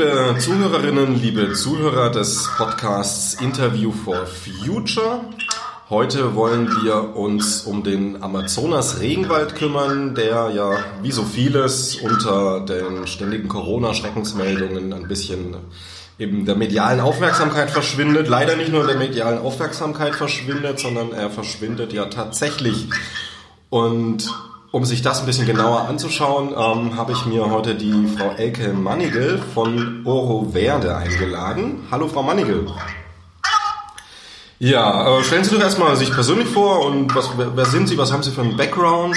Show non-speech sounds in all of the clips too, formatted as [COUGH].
Liebe Zuhörerinnen, liebe Zuhörer des Podcasts Interview for Future. Heute wollen wir uns um den Amazonas Regenwald kümmern, der ja wie so vieles unter den ständigen Corona-Schreckensmeldungen ein bisschen eben der medialen Aufmerksamkeit verschwindet. Leider nicht nur der medialen Aufmerksamkeit verschwindet, sondern er verschwindet ja tatsächlich. Und um sich das ein bisschen genauer anzuschauen, ähm, habe ich mir heute die Frau Elke Mannigel von Oro Verde eingeladen. Hallo Frau Mannigel. Hallo. Ja, äh, stellen Sie doch erstmal sich persönlich vor und was, wer, wer sind Sie, was haben Sie für einen Background?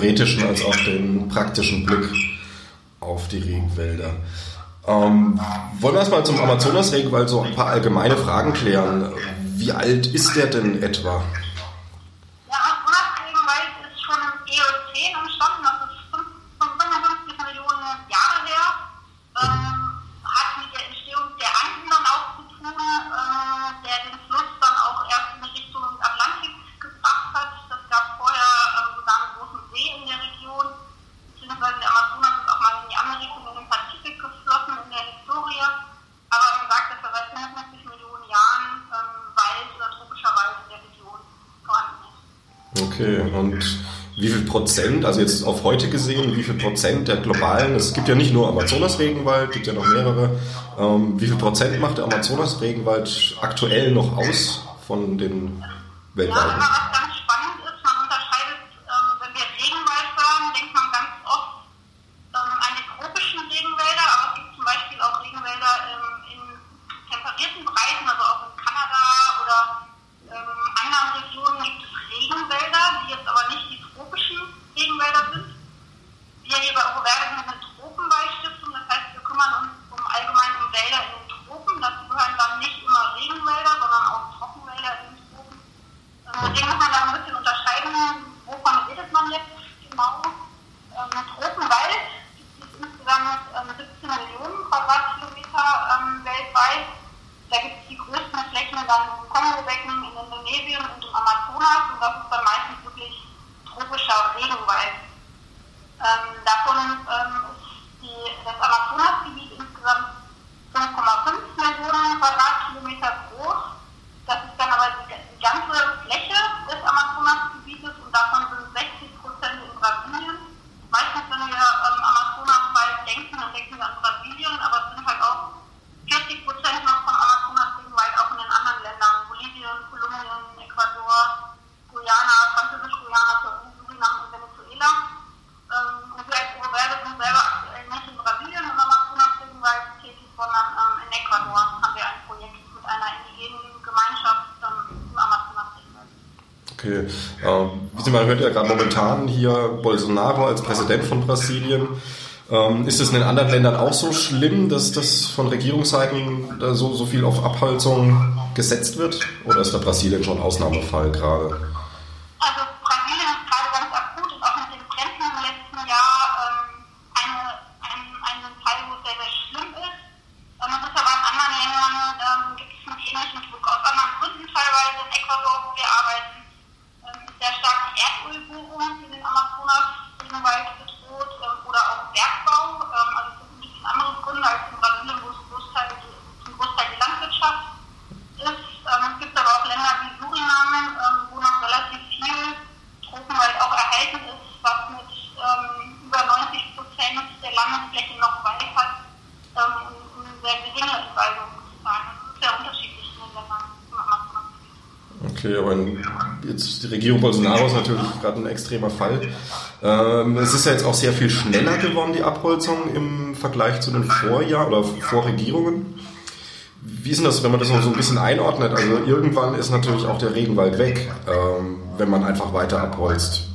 theoretischen als auch den praktischen Blick auf die Regenwälder. Ähm, wollen wir erstmal zum Amazonas-Regenwald so ein paar allgemeine Fragen klären. Wie alt ist der denn etwa? Prozent, also jetzt auf heute gesehen, wie viel Prozent der globalen, es gibt ja nicht nur Amazonas-Regenwald, gibt ja noch mehrere, ähm, wie viel Prozent macht der Amazonas-Regenwald aktuell noch aus von den weltweiten? Ja, man hier Bolsonaro als Präsident von Brasilien Ähm, ist es in den anderen Ländern auch so schlimm, dass das von Regierungsseiten so, so viel auf Abholzung gesetzt wird? Oder ist da Brasilien schon Ausnahmefall gerade? Regierung Bolsonaro ist natürlich gerade ein extremer Fall. Ähm, es ist ja jetzt auch sehr viel schneller geworden, die Abholzung im Vergleich zu den Vorjahren oder Vorregierungen. Wie ist denn das, wenn man das noch so ein bisschen einordnet? Also irgendwann ist natürlich auch der Regenwald weg, ähm, wenn man einfach weiter abholzt.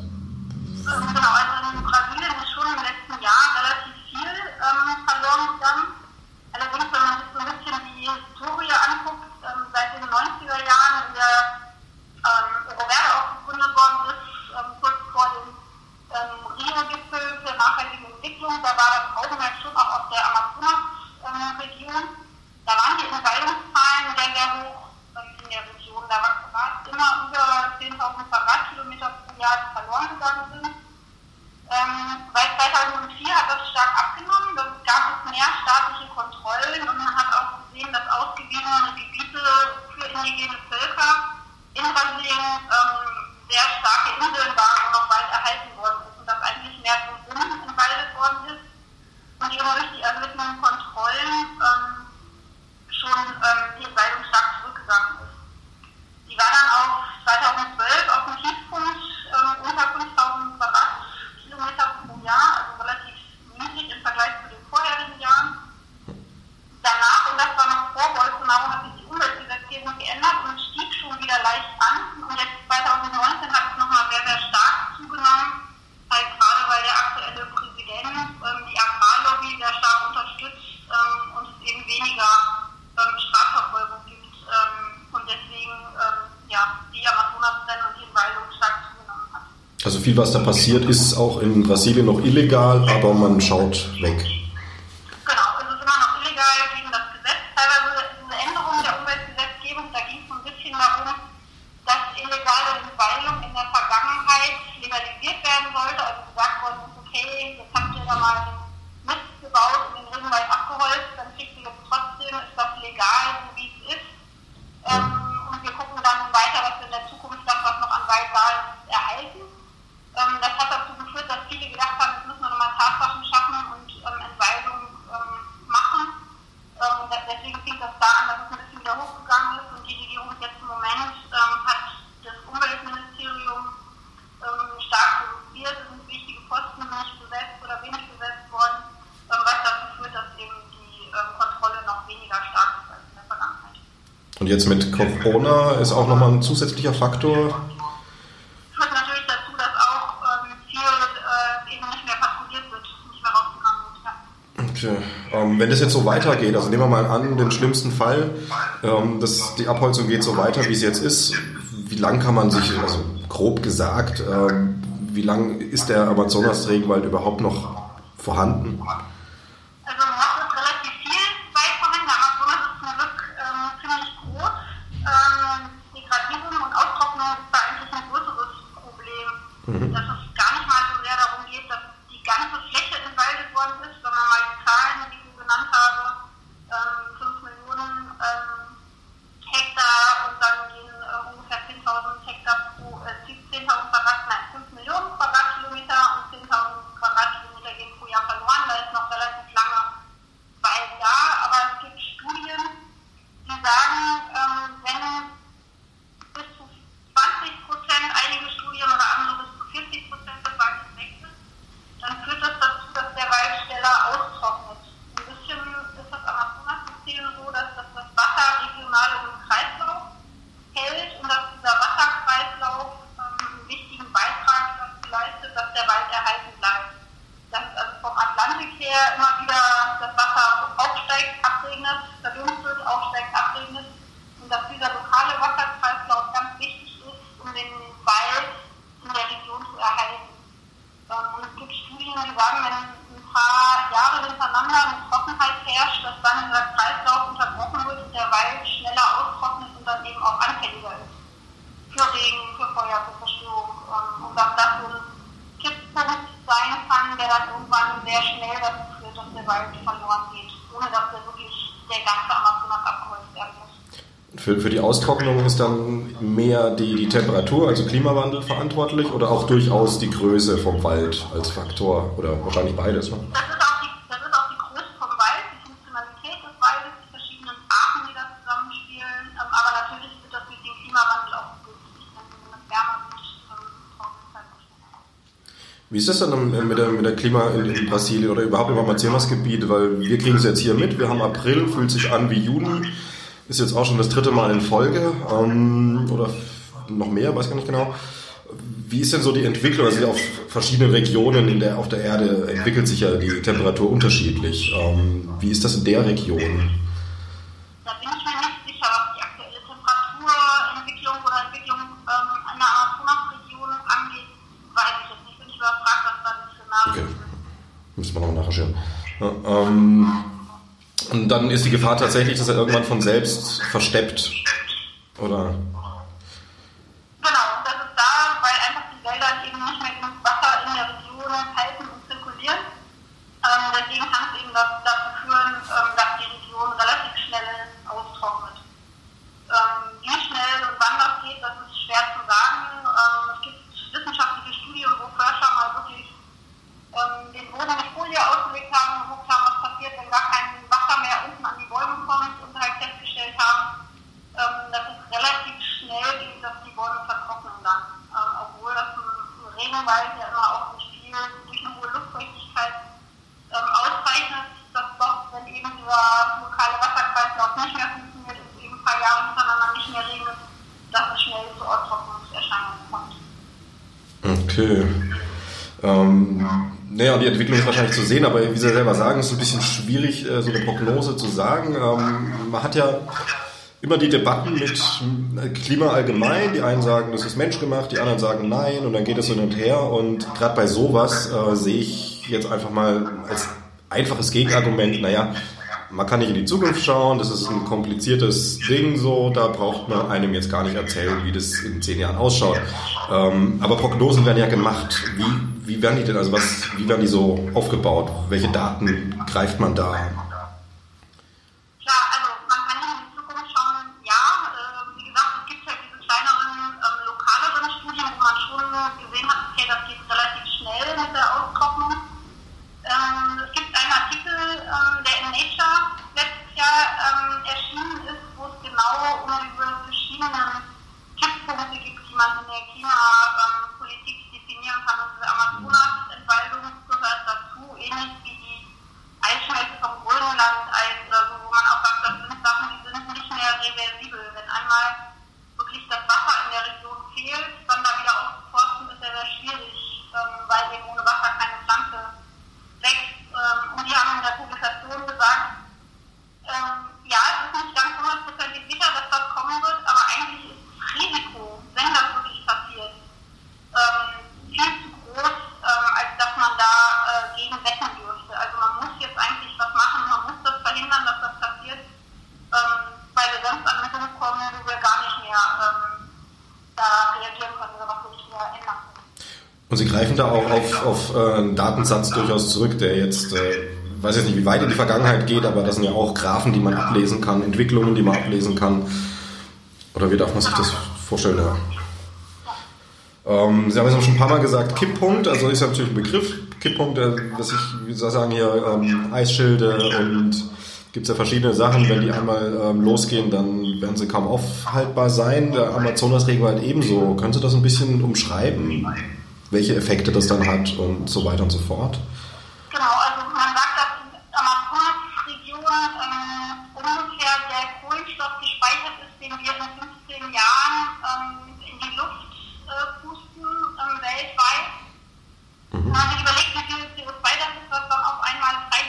Was da passiert, ist auch in Brasilien noch illegal, aber man schaut weg. Genau, es ist immer noch illegal gegen das Gesetz. Teilweise diese Änderung der Umweltgesetzgebung, da ging es so ein bisschen darum, dass illegale Entweidung in der Vergangenheit legalisiert werden sollte. Also gesagt worden ist, okay, jetzt habt ihr da mal Mist gebaut und den Regenwald abgeholzt, dann kriegt ihr jetzt trotzdem, ist das legal, so wie es ist. Ähm, und wir gucken dann weiter, was wir in der Zukunft das, was noch an Wald da ist, erhalten. Ähm, das hat dazu geführt, dass viele gedacht haben, jetzt müssen wir nochmal Tatsachen schaffen und ähm, Entweisung ähm, machen. Ähm, deswegen fing das da an, dass es ein bisschen wieder hochgegangen ist und die Regierung jetzt im Moment ähm, hat das Umweltministerium ähm, stark reduziert. Es sind wichtige Posten nicht besetzt oder wenig besetzt worden, was dazu führt, dass eben die Kontrolle noch weniger stark ist als in der Vergangenheit. Und jetzt mit Corona ist auch nochmal ein zusätzlicher Faktor Okay. Ähm, wenn das jetzt so weitergeht, also nehmen wir mal an, den schlimmsten Fall, ähm, dass die Abholzung geht so weiter, wie sie jetzt ist, wie lang kann man sich, also grob gesagt, ähm, wie lang ist der Amazonas-Regenwald überhaupt noch vorhanden? Für, für die Austrocknung ist dann mehr die, die Temperatur, also Klimawandel verantwortlich oder auch durchaus die Größe vom Wald als Faktor oder wahrscheinlich beides? Ne? Das, ist auch die, das ist auch die Größe vom Wald, die Funktionalität des Waldes, die verschiedenen Arten, die da zusammenspielen. Aber natürlich wird das durch den Klimawandel auch begünstigt, wenn es wärmer wird. Wie ist das dann mit der, mit der Klima in, in Brasilien oder überhaupt im Amazonasgebiet? Weil wir kriegen es jetzt hier mit, wir haben April, fühlt sich an wie Juni. Ist jetzt auch schon das dritte Mal in Folge ähm, oder noch mehr, weiß gar nicht genau. Wie ist denn so die Entwicklung? Also auf verschiedenen Regionen in der, auf der Erde entwickelt sich ja die Temperatur unterschiedlich. Ähm, wie ist das in der Region? Da bin ich mir nicht sicher, was die aktuelle Temperaturentwicklung oder Entwicklung ähm, in der Amazonasregion angeht. Weiß ich jetzt nicht. Bin ich überfragt, was da die Szenarien okay. sind. Müssen wir noch nachschauen. Ja, ähm, und dann ist die Gefahr tatsächlich, dass er irgendwann von selbst versteppt. Oder? Genau, das ist da, weil einfach die Wälder eben nicht mehr genug Wasser in der Region halten und zirkulieren. Ähm, deswegen kann es eben dazu führen, ähm, dass die Region relativ schnell austrocknet. Ähm, wie schnell und wann das geht, das ist schwer zu sagen. Ähm, es gibt wissenschaftliche Studien, wo Forscher mal wirklich ähm, den Boden mit Folie ausgelegt haben und geguckt haben, was passiert, wenn gar kein Wasser mehr unten an die Bäume kommt und halt festgestellt haben, ähm, dass es relativ schnell geht, dass die Bäume vertrocknen dann. Ähm, obwohl das ein, ein Regenwald ja immer auch durch viel, durch eine hohe Luftfeuchtigkeit ähm, auszeichnet, dass doch, wenn eben dieser lokale Wasserkreislauf nicht mehr funktioniert und eben ein paar Jahre hintereinander nicht mehr regnet, dass es schnell zu Austrocknungserscheinungen kommt. Okay. Ähm, naja, die Entwicklung ist wahrscheinlich zu sehen, aber wie Sie selber sagen, ist es ein bisschen schwierig, äh, so eine Prognose zu sagen. Ähm, man hat ja immer die Debatten mit äh, Klima allgemein. Die einen sagen, das ist menschgemacht, die anderen sagen nein und dann geht es hin und her. Und gerade bei sowas äh, sehe ich jetzt einfach mal als einfaches Gegenargument, naja, man kann nicht in die Zukunft schauen, das ist ein kompliziertes Ding so, da braucht man einem jetzt gar nicht erzählen, wie das in zehn Jahren ausschaut. Ähm, aber Prognosen werden ja gemacht. Wie, wie werden die denn, also was, wie werden die so aufgebaut? Welche Daten greift man da? Datensatz durchaus zurück, der jetzt, äh, weiß jetzt nicht, wie weit in die Vergangenheit geht, aber das sind ja auch Graphen, die man ablesen kann, Entwicklungen, die man ablesen kann. Oder wie darf man sich das vorstellen? Ja. Ähm, Sie haben es auch schon ein paar Mal gesagt, Kipppunkt, also ist ja natürlich ein Begriff. Kipppunkt, äh, was ich, wie sagen, hier ähm, Eisschilde und gibt es ja verschiedene Sachen. Wenn die einmal ähm, losgehen, dann werden sie kaum aufhaltbar sein. Der Amazonas-Regenwald ebenso. Können Sie das ein bisschen umschreiben? Welche Effekte das dann hat und so weiter und so fort? Genau, also man sagt, dass in der Amazonasregion ähm, ungefähr der Kohlenstoff gespeichert ist, den wir in 15 Jahren ähm, in die Luft äh, pusten, ähm, weltweit. Mhm. Wenn man sich überlegt, wie viel CO2 das ist, was dann auf einmal frei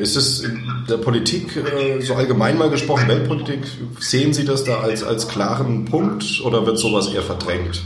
Ist es in der Politik, äh, so allgemein mal gesprochen, Weltpolitik, sehen Sie das da als, als klaren Punkt oder wird sowas eher verdrängt?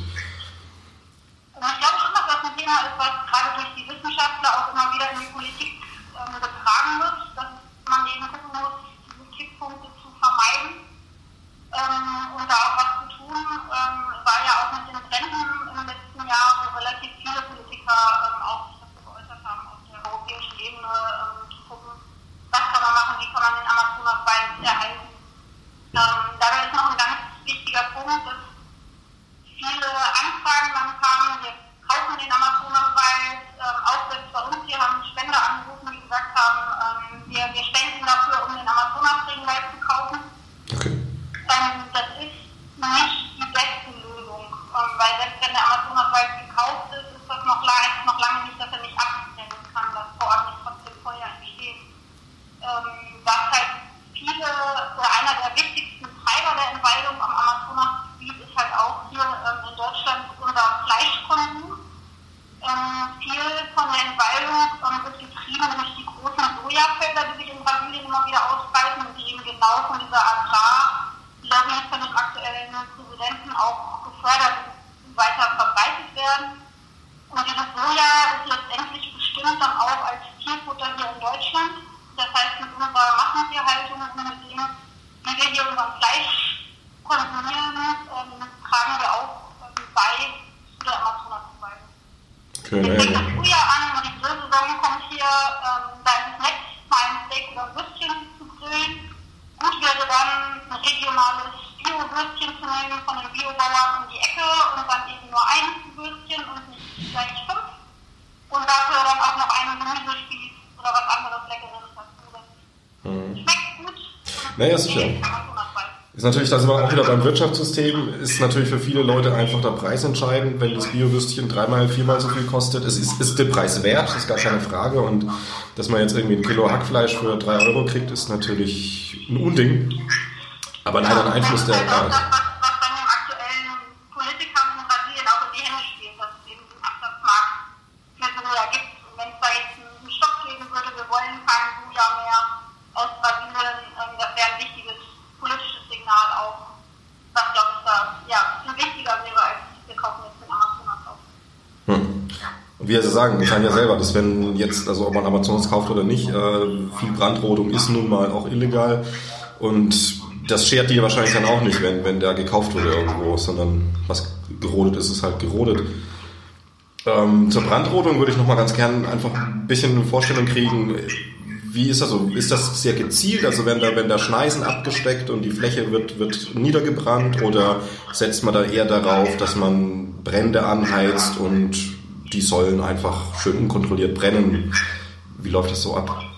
Naja, sicher. Ist natürlich, da sind wir auch wieder beim Wirtschaftssystem, ist natürlich für viele Leute einfach der Preis entscheidend. Wenn das Biowürstchen dreimal, viermal so viel kostet, es ist, ist der Preis wert, ist gar keine Frage. Und dass man jetzt irgendwie ein Kilo Hackfleisch für drei Euro kriegt, ist natürlich ein Unding. Aber leider ein Einfluss der Art. wie sagen, ich kann ja selber, dass wenn jetzt, also ob man Amazons kauft oder nicht, äh, viel Brandrodung ist nun mal auch illegal und das schert die wahrscheinlich dann auch nicht, wenn, wenn der gekauft wurde irgendwo, sondern was gerodet ist, ist halt gerodet. Ähm, zur Brandrodung würde ich nochmal ganz gern einfach ein bisschen eine Vorstellung kriegen. Wie ist das so? Ist das sehr gezielt? Also wenn da, wenn da Schneisen abgesteckt und die Fläche wird, wird niedergebrannt oder setzt man da eher darauf, dass man Brände anheizt und die sollen einfach schön unkontrolliert brennen. Wie läuft das so ab?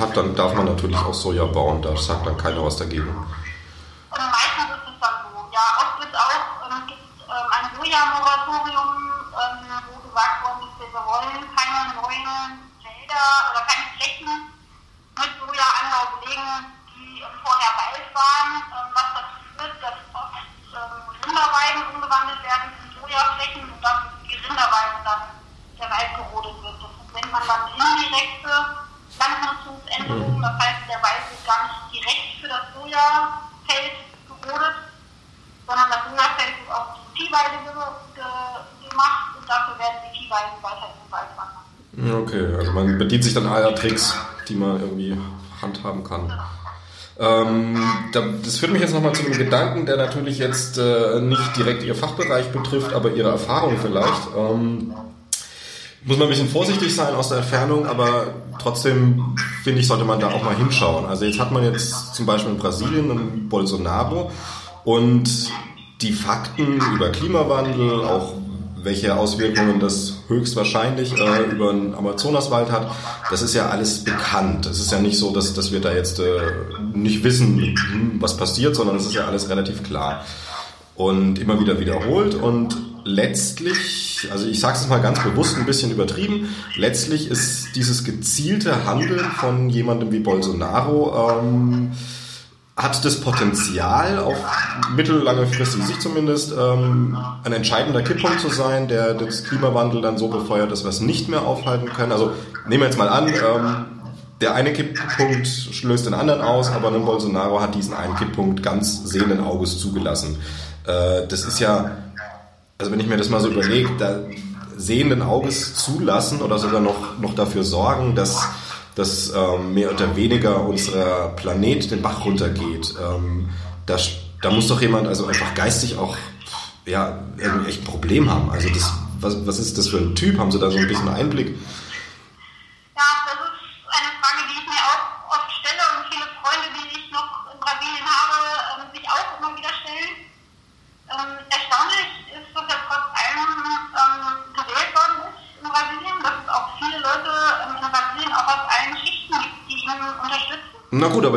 Hat, dann darf man natürlich auch Soja bauen. Da sagt dann keiner was dagegen. Meistens ist es dann so. Ja, oft wird auch, ähm, ähm, ein Soja-Moratorium, ähm, wo gesagt worden ist, wir wollen keine neuen Felder oder keine Flächen mit Sojaanbau belegen, die vorher Wald waren, was dazu führt, dass oft Rinderweiden umgewandelt werden in Sojaflächen und dann die Rinderweiden dann der Wald gerodet wird. Das Endboden. Mhm. Das heißt, der Wald ist gar nicht direkt für das Sojafeld gerodet, sondern das Sojafeld wird auf die Viehweide gemacht und dafür werden die Viehweiden weiter in den Wald wandern. Okay, also man bedient sich dann aller Tricks, die man irgendwie handhaben kann. Genau. Ähm, das führt mich jetzt nochmal zu einem Gedanken, der natürlich jetzt äh, nicht direkt Ihr Fachbereich betrifft, aber Ihre Erfahrung vielleicht. Ähm, muss man ein bisschen vorsichtig sein aus der Entfernung, aber trotzdem finde ich, sollte man da auch mal hinschauen. Also jetzt hat man jetzt zum Beispiel in Brasilien einen Bolsonaro und die Fakten über Klimawandel, auch welche Auswirkungen das höchstwahrscheinlich äh, über den Amazonaswald hat, das ist ja alles bekannt. Es ist ja nicht so, dass, dass wir da jetzt äh, nicht wissen, hm, was passiert, sondern es ist ja alles relativ klar. Und immer wieder wiederholt und letztlich, also ich sage es mal ganz bewusst ein bisschen übertrieben, letztlich ist dieses gezielte Handeln von jemandem wie Bolsonaro ähm, hat das Potenzial, auf mittellange fristige Sicht zumindest, ähm, ein entscheidender Kipppunkt zu sein, der das Klimawandel dann so befeuert, dass wir es nicht mehr aufhalten können. Also nehmen wir jetzt mal an, ähm, der eine Kipppunkt löst den anderen aus, aber ein Bolsonaro hat diesen einen Kipppunkt ganz sehenden Auges zugelassen. Äh, das ist ja, also wenn ich mir das mal so überlege, da sehenden Auges zulassen oder sogar noch, noch dafür sorgen, dass dass ähm, mehr oder weniger unser Planet den Bach runtergeht. Ähm, da, da muss doch jemand also einfach geistig auch ja, irgendwie echt ein Problem haben. Also das, was, was ist das für ein Typ? Haben Sie da so ein bisschen Einblick?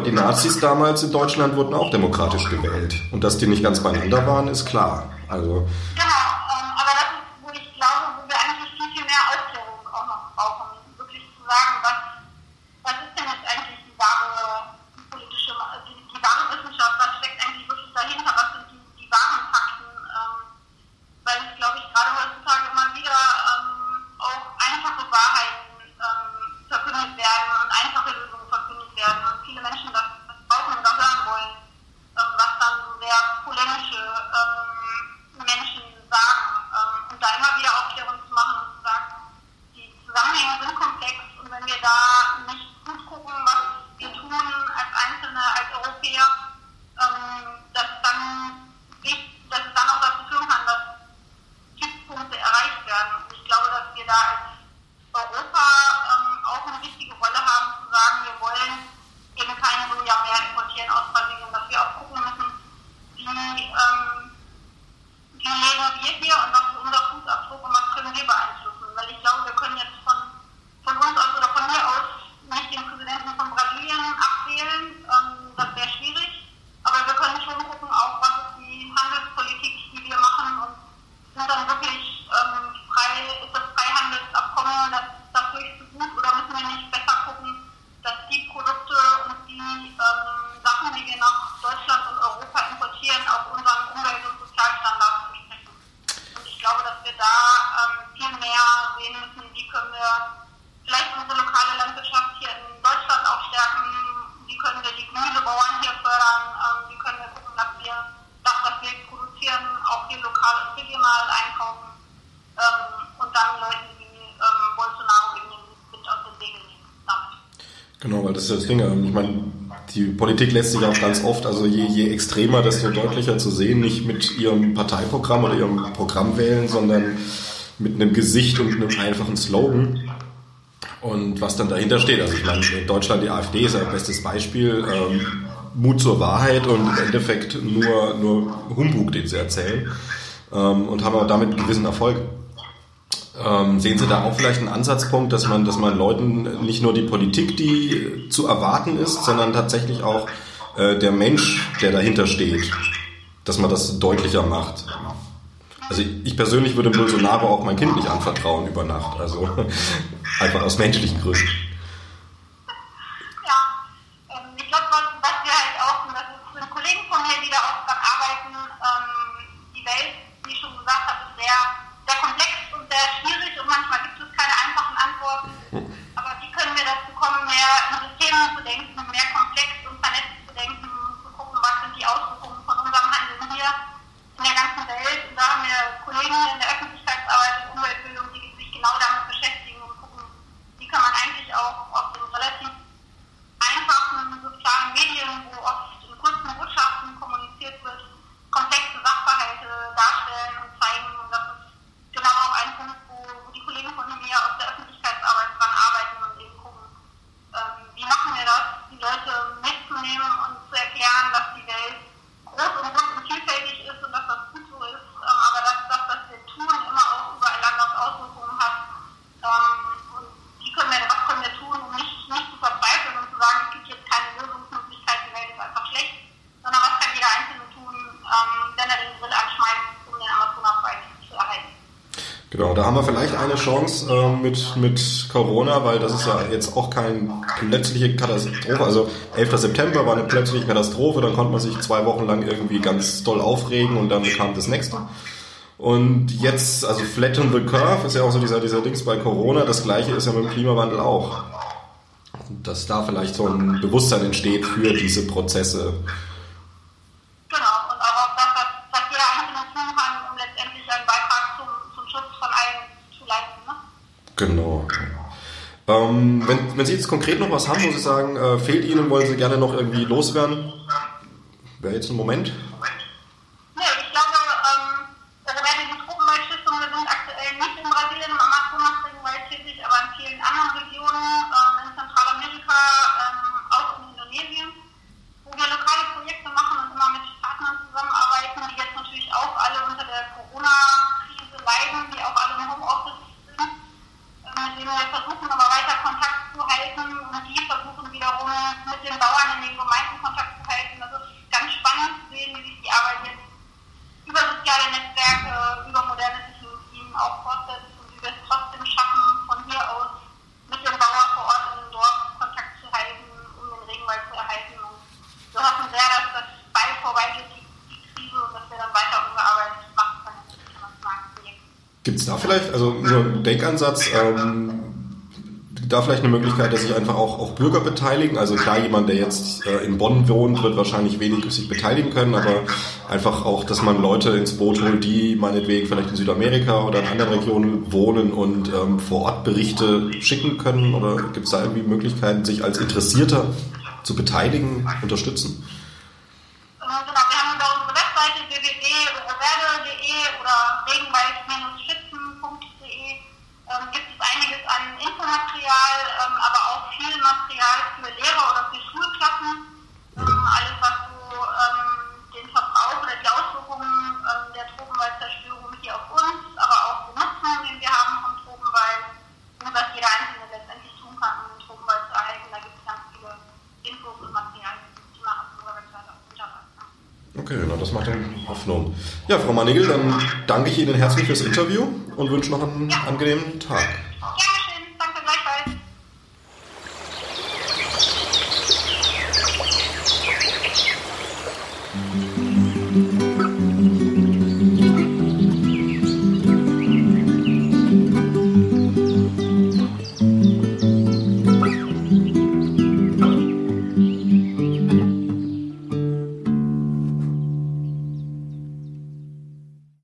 Die Nazis damals in Deutschland wurden auch demokratisch gewählt. Und dass die nicht ganz beieinander waren, ist klar. Also Politik lässt sich auch ganz oft, also je, je extremer, desto deutlicher zu sehen, nicht mit ihrem Parteiprogramm oder ihrem Programm wählen, sondern mit einem Gesicht und einem einfachen Slogan. Und was dann dahinter steht. Also ich meine, in Deutschland die AfD ist ein bestes Beispiel. Ähm, Mut zur Wahrheit und im Endeffekt nur, nur Humbug, den sie erzählen. Ähm, und haben aber damit einen gewissen Erfolg. Ähm, sehen Sie da auch vielleicht einen Ansatzpunkt, dass man, dass man Leuten nicht nur die Politik, die zu erwarten ist, sondern tatsächlich auch äh, der Mensch, der dahinter steht, dass man das deutlicher macht? Also ich persönlich würde Bolsonaro auch mein Kind nicht anvertrauen über Nacht, also [LAUGHS] einfach aus menschlichen Gründen. Chance äh, mit, mit Corona, weil das ist ja jetzt auch keine plötzliche Katastrophe. Also 11. September war eine plötzliche Katastrophe, dann konnte man sich zwei Wochen lang irgendwie ganz doll aufregen und dann kam das nächste. Und jetzt, also Flatten the Curve ist ja auch so dieser, dieser Dings bei Corona, das gleiche ist ja mit dem Klimawandel auch. Dass da vielleicht so ein Bewusstsein entsteht für diese Prozesse. Genau. Ähm, wenn, wenn Sie jetzt konkret noch was haben, wo Sie sagen, äh, fehlt Ihnen, wollen Sie gerne noch irgendwie loswerden, wäre jetzt ein Moment. Vielleicht, also nur ein Denkansatz, ähm, da vielleicht eine Möglichkeit, dass sich einfach auch, auch Bürger beteiligen? Also klar, jemand, der jetzt äh, in Bonn wohnt, wird wahrscheinlich wenig sich beteiligen können, aber einfach auch, dass man Leute ins Boot holt, die meinetwegen vielleicht in Südamerika oder in anderen Regionen wohnen und ähm, vor Ort Berichte schicken können? Oder gibt es da irgendwie Möglichkeiten, sich als Interessierter zu beteiligen, unterstützen? Ja, Frau Manigel, dann danke ich Ihnen herzlich fürs Interview und wünsche noch einen angenehmen Tag.